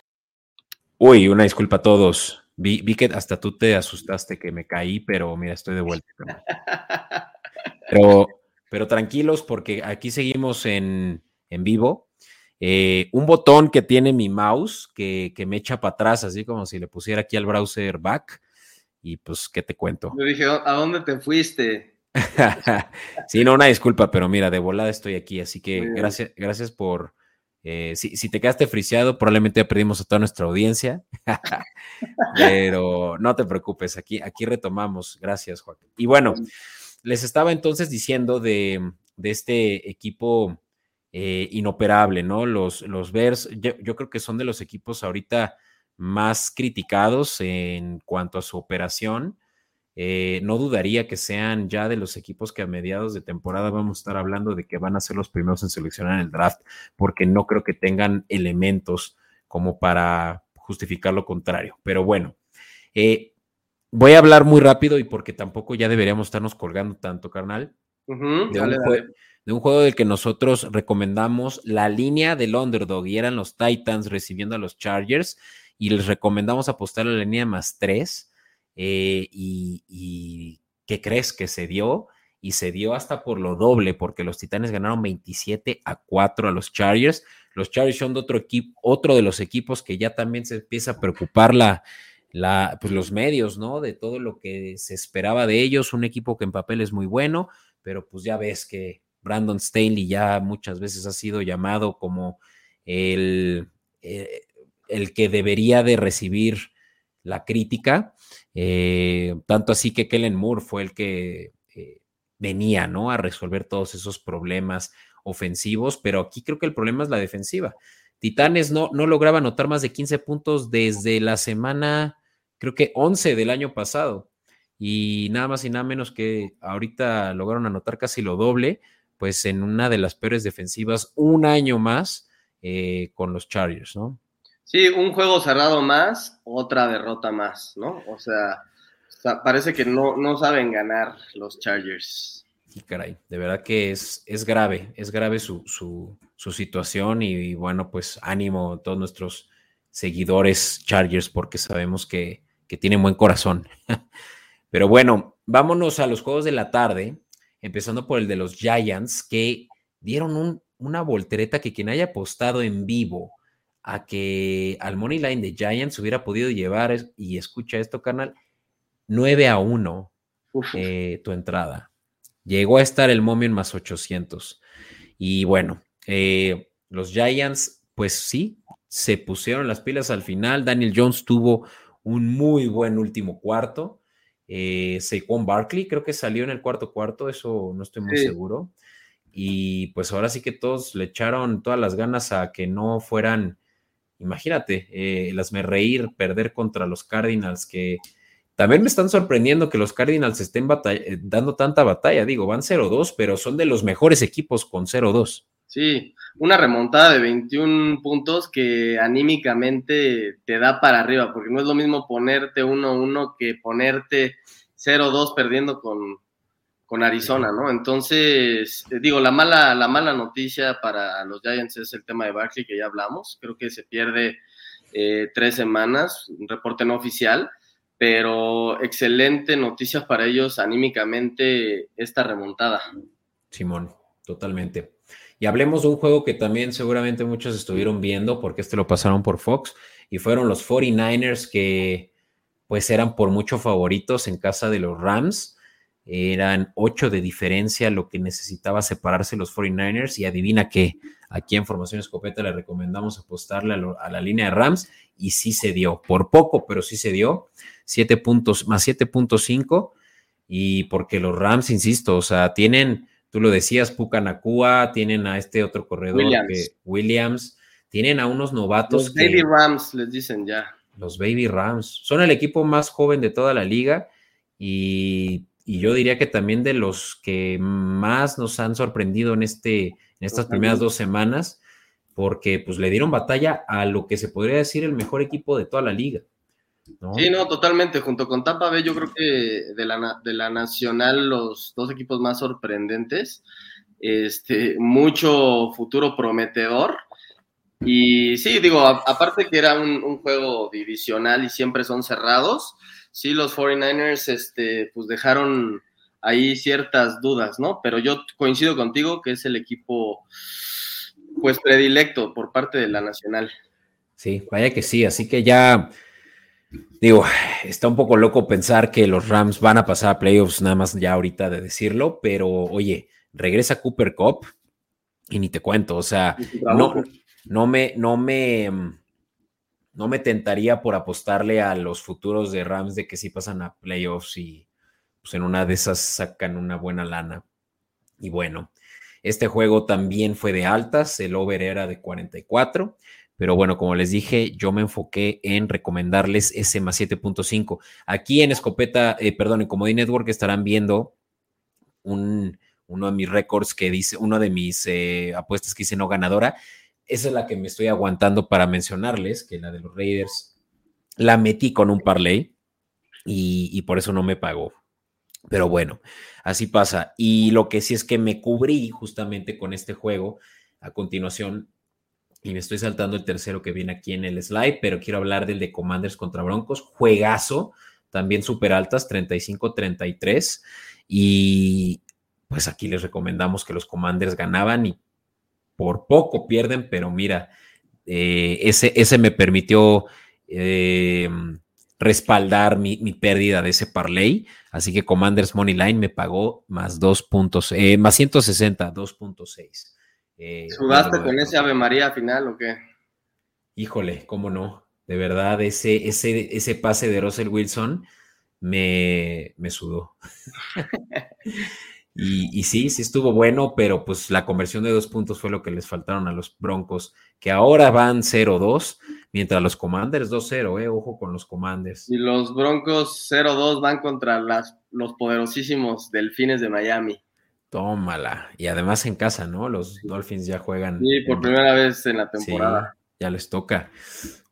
Uy, una disculpa a todos. Vi, que hasta tú te asustaste que me caí, pero mira, estoy de vuelta. Pero, pero tranquilos porque aquí seguimos en, en vivo. Eh, un botón que tiene mi mouse que, que me echa para atrás, así como si le pusiera aquí al browser back. Y pues, ¿qué te cuento? Yo dije, ¿a dónde te fuiste? sí, no, una disculpa, pero mira, de volada estoy aquí, así que gracias, gracias por. Eh, si, te quedaste friseado, probablemente ya perdimos a toda nuestra audiencia, pero no te preocupes, aquí, aquí retomamos. Gracias, Joaquín. Y bueno, les estaba entonces diciendo de, este equipo eh, inoperable, ¿no? Los, los Bears, yo creo que son de los equipos ahorita más criticados en cuanto a su operación. Eh, no dudaría que sean ya de los equipos que a mediados de temporada vamos a estar hablando de que van a ser los primeros en seleccionar el draft, porque no creo que tengan elementos como para justificar lo contrario. Pero bueno, eh, voy a hablar muy rápido y porque tampoco ya deberíamos estarnos colgando tanto, carnal. de, un juego, del que nosotros recomendamos la línea del underdog y eran los Titans recibiendo a los Chargers y les recomendamos apostar a la línea más tres eh, y, ¿qué crees que se dio? Y se dio hasta por lo doble, porque los Titanes ganaron 27 a 4 a los Chargers. Los Chargers son de otro equipo, otro de los equipos que ya también se empieza a preocupar la, la, pues los medios, ¿no? De todo lo que se esperaba de ellos. Un equipo que en papel es muy bueno, pero pues ya ves que Brandon Staley ya muchas veces ha sido llamado como el, eh, el que debería de recibir la crítica, eh, tanto así que Kellen Moore fue el que eh, venía, ¿no? A resolver todos esos problemas ofensivos, pero aquí creo que el problema es la defensiva. Titanes no, no lograba anotar más de 15 puntos desde la semana, creo que 11 del año pasado, y nada más y nada menos que ahorita lograron anotar casi lo doble, pues en una de las peores defensivas un año más eh, con los Chargers, ¿no? Sí, un juego cerrado más, otra derrota más, ¿no? O sea, parece que no, no saben ganar los Chargers. Sí, caray, de verdad que es, es grave, es grave su, situación y, bueno, pues ánimo a todos nuestros seguidores Chargers porque sabemos que, tienen buen corazón. Pero bueno, vámonos a los juegos de la tarde, empezando por el de los Giants, que dieron una voltereta que quien haya apostado en vivo a que al money line de Giants hubiera podido llevar, y escucha esto, canal, 9 a 1 eh, tu entrada. Llegó a estar el momio en más 800. Y bueno, eh, los Giants, pues sí, se pusieron las pilas al final. Daniel Jones tuvo un muy buen último cuarto. Eh, Saquon Barkley creo que salió en el cuarto cuarto, eso no estoy muy seguro. Y pues ahora sí que todos le echaron todas las ganas a que no fueran Imagínate, eh, las me reír, perder contra los Cardinals que también me están sorprendiendo que los Cardinals estén eh, dando tanta batalla. Digo, van 0-2, pero son de los mejores equipos con 0-2. Sí, una remontada de 21 puntos que anímicamente te da para arriba, porque no es lo mismo ponerte 1-1 que ponerte 0-2 perdiendo con, con Arizona, ¿no? Entonces, eh, digo, la mala, la mala noticia para los Giants es el tema de Barkley, que ya hablamos. Creo que se pierde eh, tres semanas, un reporte no oficial, pero excelente noticia para ellos anímicamente esta remontada. Simón, totalmente. Y hablemos de un juego que también seguramente muchos estuvieron viendo, porque este lo pasaron por Fox, y fueron los 49ers que pues eran por mucho favoritos en casa de los Rams. Eran ocho de diferencia lo que necesitaba separarse los 49ers y adivina que aquí en Formación Escopeta le recomendamos apostarle a, la línea de Rams y sí se dio, por poco, pero sí se dio, siete puntos más 7.5 y porque los Rams, insisto, o sea, tienen, tú lo decías, Pucanacua, tienen a este otro corredor Williams, que, Williams tienen a unos novatos. Los Baby Rams les dicen ya. Los Baby Rams son el equipo más joven de toda la liga y y yo diría que también de los que más nos han sorprendido en, este, en estas primeras dos semanas, porque pues le dieron batalla a lo que se podría decir el mejor equipo de toda la liga. Sí, no, totalmente. Junto con Tampa Bay, yo creo que de la, de la Nacional, los dos equipos más sorprendentes. Este, mucho futuro prometedor. Y sí, digo, aparte que era un, un, juego divisional y siempre son cerrados, sí los 49ers este, pues dejaron ahí ciertas dudas, ¿no? Pero yo coincido contigo que es el equipo pues predilecto por parte de la Nacional. Sí, vaya que sí, así que ya digo, está un poco loco pensar que los Rams van a pasar a playoffs nada más ya ahorita de decirlo, pero oye, regresa Cooper Cup y ni te cuento, o sea, no, no me, no me, no me tentaría por apostarle a los futuros de Rams de que sí pasan a playoffs y pues en una de esas sacan una buena lana. Y bueno, este juego también fue de altas, el over era de 44, pero bueno, como les dije, yo me enfoqué en recomendarles ese más 7.5. Aquí en Escopeta, eh, perdón, en Comedy Network estarán viendo un, uno de mis récords que dice, uno de mis eh, apuestas que hice no ganadora esa es la que me estoy aguantando para mencionarles, que la de los Raiders la metí con un parlay y, por eso no me pagó. Pero bueno, así pasa. Y lo que sí es que me cubrí justamente con este juego a continuación. Y me estoy saltando el tercero que viene aquí en el slide, pero quiero hablar del de Commanders contra Broncos. Juegazo, también súper altas, 35-33. Y pues aquí les recomendamos que los Commanders ganaban y por poco pierden, pero mira, eh, ese, ese me permitió eh, respaldar mi, pérdida de ese parlay. Así que Commanders Money Line me pagó más 2 puntos, eh, más 160, 2.6. ¿Sudaste con ese Ave María final o qué? Híjole, cómo no. De verdad, ese, ese, ese pase de Russell Wilson me, me sudó. Y, sí, sí estuvo bueno, pero pues la conversión de dos puntos fue lo que les faltaron a los Broncos, que ahora van 0-2, mientras los Commanders 2-0, eh, ojo con los Commanders. Y los Broncos 0-2 van contra las, los poderosísimos Delfines de Miami. Tómala. Y además en casa, ¿no? Los Dolphins ya juegan. Sí, por primera vez en la temporada. ya les toca.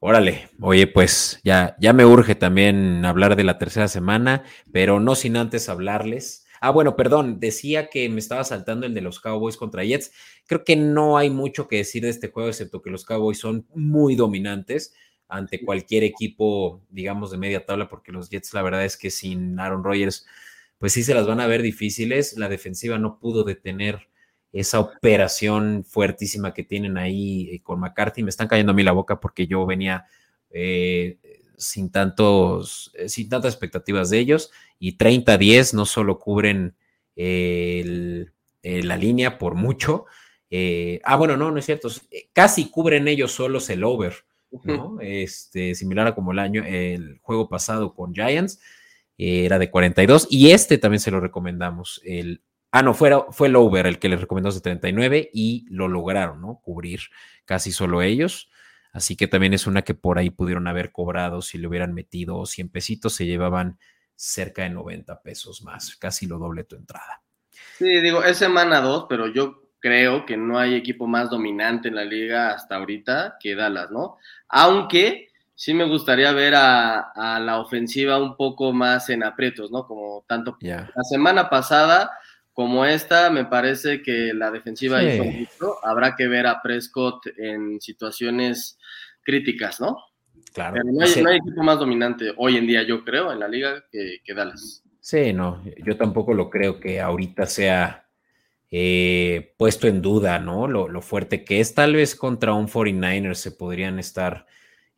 Órale, oye, pues ya, ya me urge también hablar de la tercera semana, pero no sin antes hablarles Ah, bueno, perdón, decía que me estaba saltando el de los Cowboys contra Jets. Creo que no hay mucho que decir de este juego, excepto que los Cowboys son muy dominantes ante cualquier equipo, digamos, de media tabla, porque los Jets, la verdad es que sin Aaron Rodgers, pues sí se las van a ver difíciles. La defensiva no pudo detener esa operación fuertísima que tienen ahí eh, con McCarthy. Me están cayendo a mí la boca porque yo venía eh, sin, tantos, eh, sin tantas expectativas de ellos y 30-10 no solo cubren eh, la línea por mucho. Eh, ah, bueno, no, no es cierto. Casi cubren ellos solos el over, ¿no? Este, similar a como el año, el juego pasado con Giants, era de 42 y este también se lo recomendamos. El, ah, no, fue, fue el over el que les recomendó de 39 y lo lograron, ¿no? Cubrir casi solo ellos. Así que también es una que por ahí pudieron haber cobrado si le hubieran metido 100 pesitos, se llevaban cerca de 90 pesos más, casi lo doble tu entrada. Sí, digo, es semana 2, pero yo creo que no hay equipo más dominante en la liga hasta ahorita que Dallas, ¿no? Aunque sí me gustaría ver a, la ofensiva un poco más en aprietos, ¿no? Como tanto la semana pasada como esta, me parece que la defensiva hizo mucho. Habrá que ver a Prescott en situaciones críticas, ¿no? Claro. Pero no hay, equipo más dominante hoy en día, yo creo, en la liga que, que Dallas. Sí, no, yo tampoco lo creo que ahorita sea eh, puesto en duda, ¿no? Lo, fuerte que es, tal vez contra un 49ers se podrían estar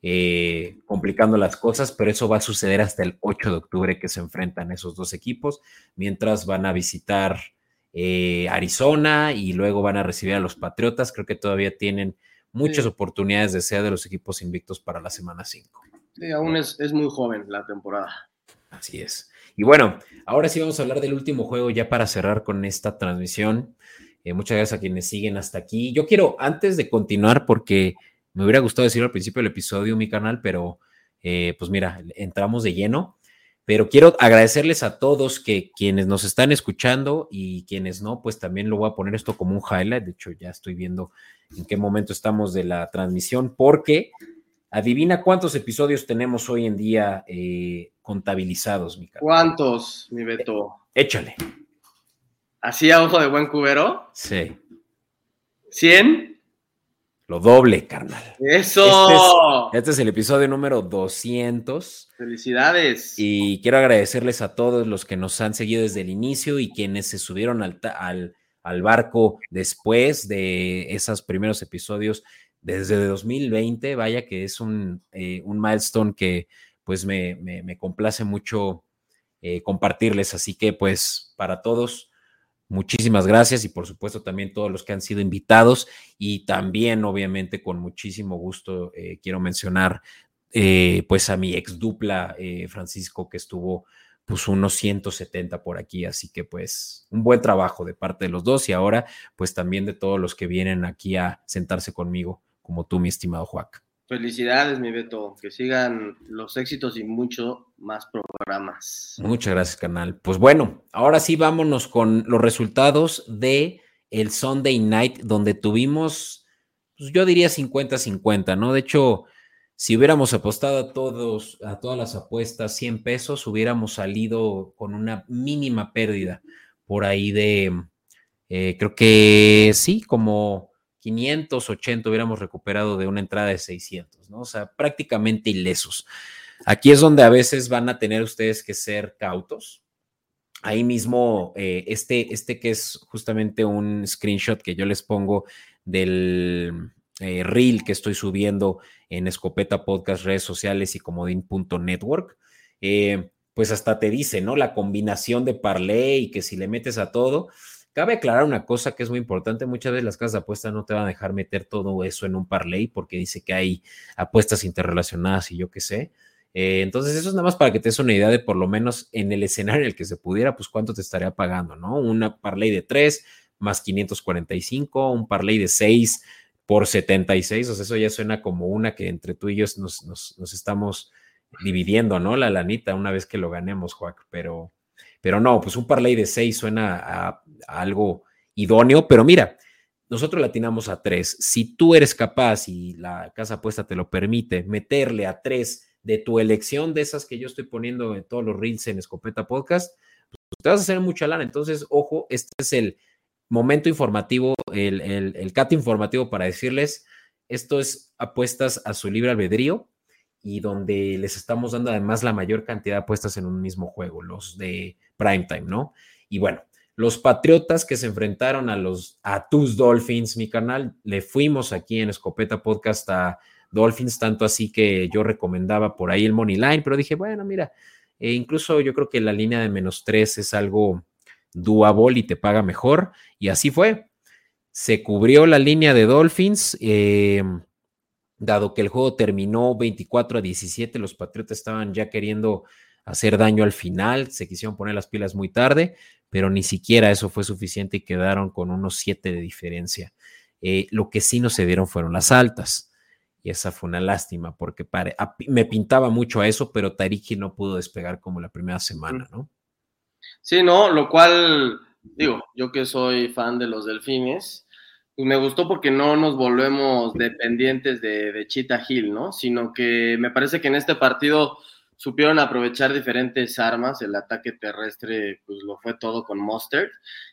eh, complicando las cosas, pero eso va a suceder hasta el 8 de octubre que se enfrentan esos dos equipos, mientras van a visitar eh, Arizona y luego van a recibir a los Patriotas. Creo que todavía tienen muchas oportunidades de ser de los equipos invictos para la semana 5. Sí, aún es, es muy joven la temporada. Así es. Y bueno, ahora sí vamos a hablar del último juego ya para cerrar con esta transmisión. Eh, muchas gracias a quienes siguen hasta aquí. Yo quiero, antes de continuar, porque me hubiera gustado decirlo al principio del episodio, mi canal, pero eh, pues mira, entramos de lleno. Pero quiero agradecerles a todos que quienes nos están escuchando y quienes no, pues también lo voy a poner esto como un highlight. De hecho, ya estoy viendo en qué momento estamos de la transmisión, porque adivina cuántos episodios tenemos hoy en día eh, contabilizados, mi caro. ¿Cuántos, mi Beto? Échale. ¿Así a ojo de buen cubero? Sí. ¿100? Lo doble, carnal. ¡Eso! Este, este es, el episodio número 200. ¡Felicidades! Y quiero agradecerles a todos los que nos han seguido desde el inicio y quienes se subieron al, al, barco después de esos primeros episodios desde 2020. Vaya que es un, eh, un milestone que pues me, me, complace mucho eh, compartirles. Así que pues para todos, muchísimas gracias y por supuesto también todos los que han sido invitados y también obviamente con muchísimo gusto eh, quiero mencionar eh, pues a mi ex dupla Francisco que estuvo pues unos 170 por aquí, así que pues un buen trabajo de parte de los dos y ahora pues también de todos los que vienen aquí a sentarse conmigo, como tú, mi estimado Juac. Felicidades, mi Beto. Que sigan los éxitos y mucho más programas. Muchas gracias, canal. Pues bueno, ahora sí vámonos con los resultados de el Sunday Night, donde tuvimos, pues yo diría 50-50, ¿no? De hecho, si hubiéramos apostado a todos, a todas las apuestas 100 pesos, hubiéramos salido con una mínima pérdida por ahí de, eh, creo que sí, como 580 hubiéramos recuperado de una entrada de 600, ¿no? O sea, prácticamente ilesos. Aquí es donde a veces van a tener ustedes que ser cautos. Ahí mismo, eh, este, este que es justamente un screenshot que yo les pongo del eh, reel que estoy subiendo en Escopeta Podcast, redes sociales y comodín.network, eh, pues hasta te dice, ¿no? La combinación de parley y que si le metes a todo, Cabe aclarar una cosa que es muy importante. Muchas veces las casas de apuestas no te van a dejar meter todo eso en un parlay porque dice que hay apuestas interrelacionadas y yo qué sé. Eh, entonces, eso es nada más para que te des una idea de por lo menos en el escenario en el que se pudiera, pues cuánto te estaría pagando, ¿no? Una parlay de 3 más 545, un parlay de 6 por 76, o sea, eso ya suena como una que entre tú y yo nos, nos estamos dividiendo, ¿no? La lanita una vez que lo ganemos, Juac, pero pero no, pues un parlay de seis suena a, algo idóneo, pero mira, nosotros latinamos a tres. Si tú eres capaz y la casa apuesta te lo permite, meterle a tres de tu elección de esas que yo estoy poniendo en todos los reels en Escopeta Podcast, pues te vas a hacer mucha lana. Entonces, ojo, este es el momento informativo, el, el, el cat informativo para decirles, esto es apuestas a su libre albedrío y donde les estamos dando además la mayor cantidad de apuestas en un mismo juego, los de primetime, ¿no? Y bueno, los Patriotas que se enfrentaron a los a tus Dolphins, mi canal, le fuimos aquí en Escopeta Podcast a Dolphins, tanto así que yo recomendaba por ahí el Money Line, pero dije, bueno, mira, e incluso yo creo que la línea de menos tres es algo doable y te paga mejor, y así fue. Se cubrió la línea de Dolphins. Eh, dado que el juego terminó 24 a 17, los Patriotas estaban ya queriendo hacer daño al final, se quisieron poner las pilas muy tarde, pero ni siquiera eso fue suficiente y quedaron con unos 7 de diferencia. Eh, lo que sí no se dieron fueron las altas. y esa fue una lástima porque me pintaba mucho a eso, pero Tariki no pudo despegar como la primera semana, ¿no? Sí, no, lo cual, digo, yo que soy fan de los delfines, pues me gustó porque no nos volvemos dependientes de, de Cheetah Hill, ¿no? Sino que me parece que en este partido supieron aprovechar diferentes armas, el ataque terrestre pues lo fue todo con Mustard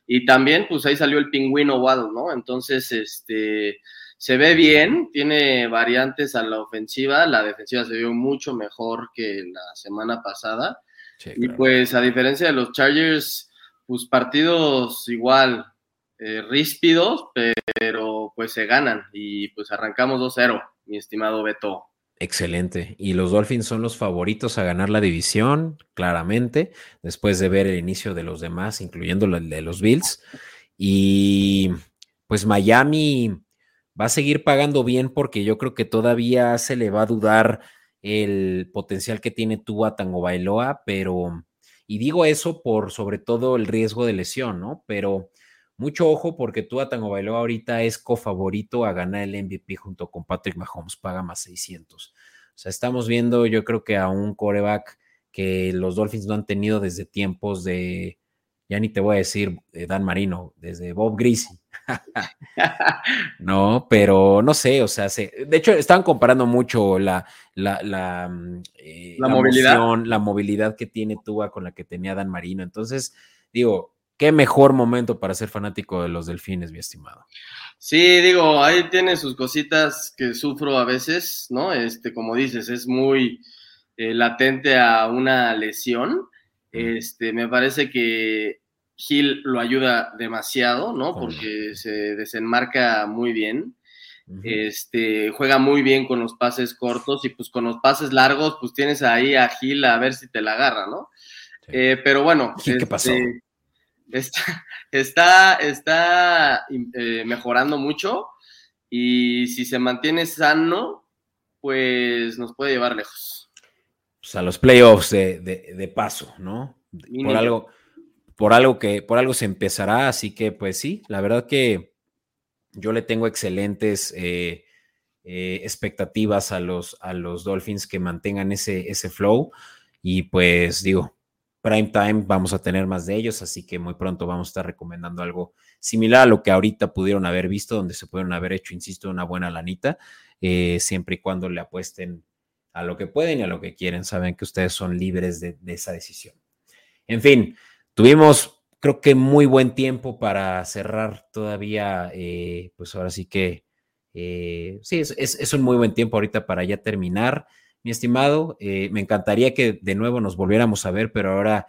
y también pues ahí salió el pingüino Waddle, ¿no? Entonces, este, se ve bien, tiene variantes a la ofensiva, la defensiva se vio mucho mejor que la semana pasada y pues a diferencia de los Chargers, pues partidos igual eh, ríspidos, pero pues se ganan y pues arrancamos 2-0, mi estimado Beto. Excelente. Y los Dolphins son los favoritos a ganar la división, claramente, después de ver el inicio de los demás, incluyendo el de los Bills. Y pues Miami va a seguir pagando bien porque yo creo que todavía se le va a dudar el potencial que tiene Tua Tango Bailoa, pero, y digo eso por sobre todo el riesgo de lesión, ¿no? Pero mucho ojo porque Tua Tango Bailoa ahorita es cofavorito a ganar el MVP junto con Patrick Mahomes, paga más 600. O sea, estamos viendo yo creo que a un coreback que los Dolphins no han tenido desde tiempos de, ya ni te voy a decir Dan Marino, desde Bob Greasy. no, pero no sé, o sea, de hecho estaban comparando mucho la, la, la, mm, eh, movilidad. la movilidad que tiene Tua con la que tenía Dan Marino. Entonces, digo, qué mejor momento para ser fanático de los delfines, mi estimado. Sí, digo, ahí tiene sus cositas que sufro a veces, ¿no? Este, como dices, es muy eh, latente a una lesión. Este, me parece que Gil lo ayuda demasiado, ¿no? Porque se desenmarca muy bien. Este, juega muy bien con los pases cortos y pues con los pases largos, pues tienes ahí a Gil a ver si te la agarra, ¿no? Eh, pero bueno, ¿qué pasó? Está, está, está eh, mejorando mucho y si se mantiene sano, pues nos puede llevar lejos. Pues a los playoffs de, paso, ¿no? Por algo, por algo que, por algo se empezará, así que pues sí, la verdad que yo le tengo excelentes eh, eh, expectativas a los, a los Dolphins que mantengan ese, ese flow y pues digo, prime time vamos a tener más de ellos, así que muy pronto vamos a estar recomendando algo similar a lo que ahorita pudieron haber visto, donde se pudieron haber hecho, insisto, una buena lanita, eh, siempre y cuando le apuesten a lo que pueden y a lo que quieren. Saben que ustedes son libres de, esa decisión. En fin, tuvimos, creo que muy buen tiempo para cerrar todavía, eh, pues ahora sí que, eh, sí, es, es un muy buen tiempo ahorita para ya terminar mi estimado. Eh, me encantaría que de nuevo nos volviéramos a ver, pero ahora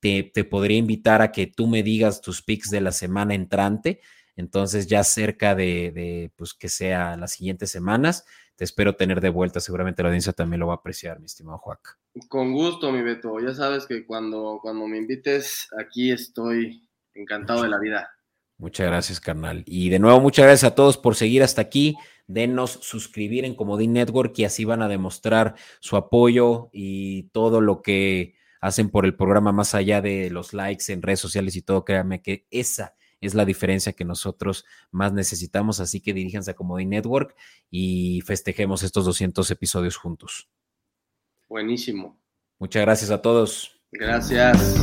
te, podría invitar a que tú me digas tus picks de la semana entrante. Entonces, ya cerca de, pues que sea las siguientes semanas, te espero tener de vuelta. Seguramente la audiencia también lo va a apreciar, mi estimado Juac. Con gusto, mi Beto. Ya sabes que cuando, cuando me invites, aquí estoy encantado de la vida. Muchas gracias, carnal. Y de nuevo, muchas gracias a todos por seguir hasta aquí denos suscribir en Comodín Network y así van a demostrar su apoyo y todo lo que hacen por el programa más allá de los likes en redes sociales y todo. Créanme que esa es la diferencia que nosotros más necesitamos. Así que diríjanse a Comodín Network y festejemos estos 200 episodios juntos. Buenísimo. Muchas gracias a todos. Gracias.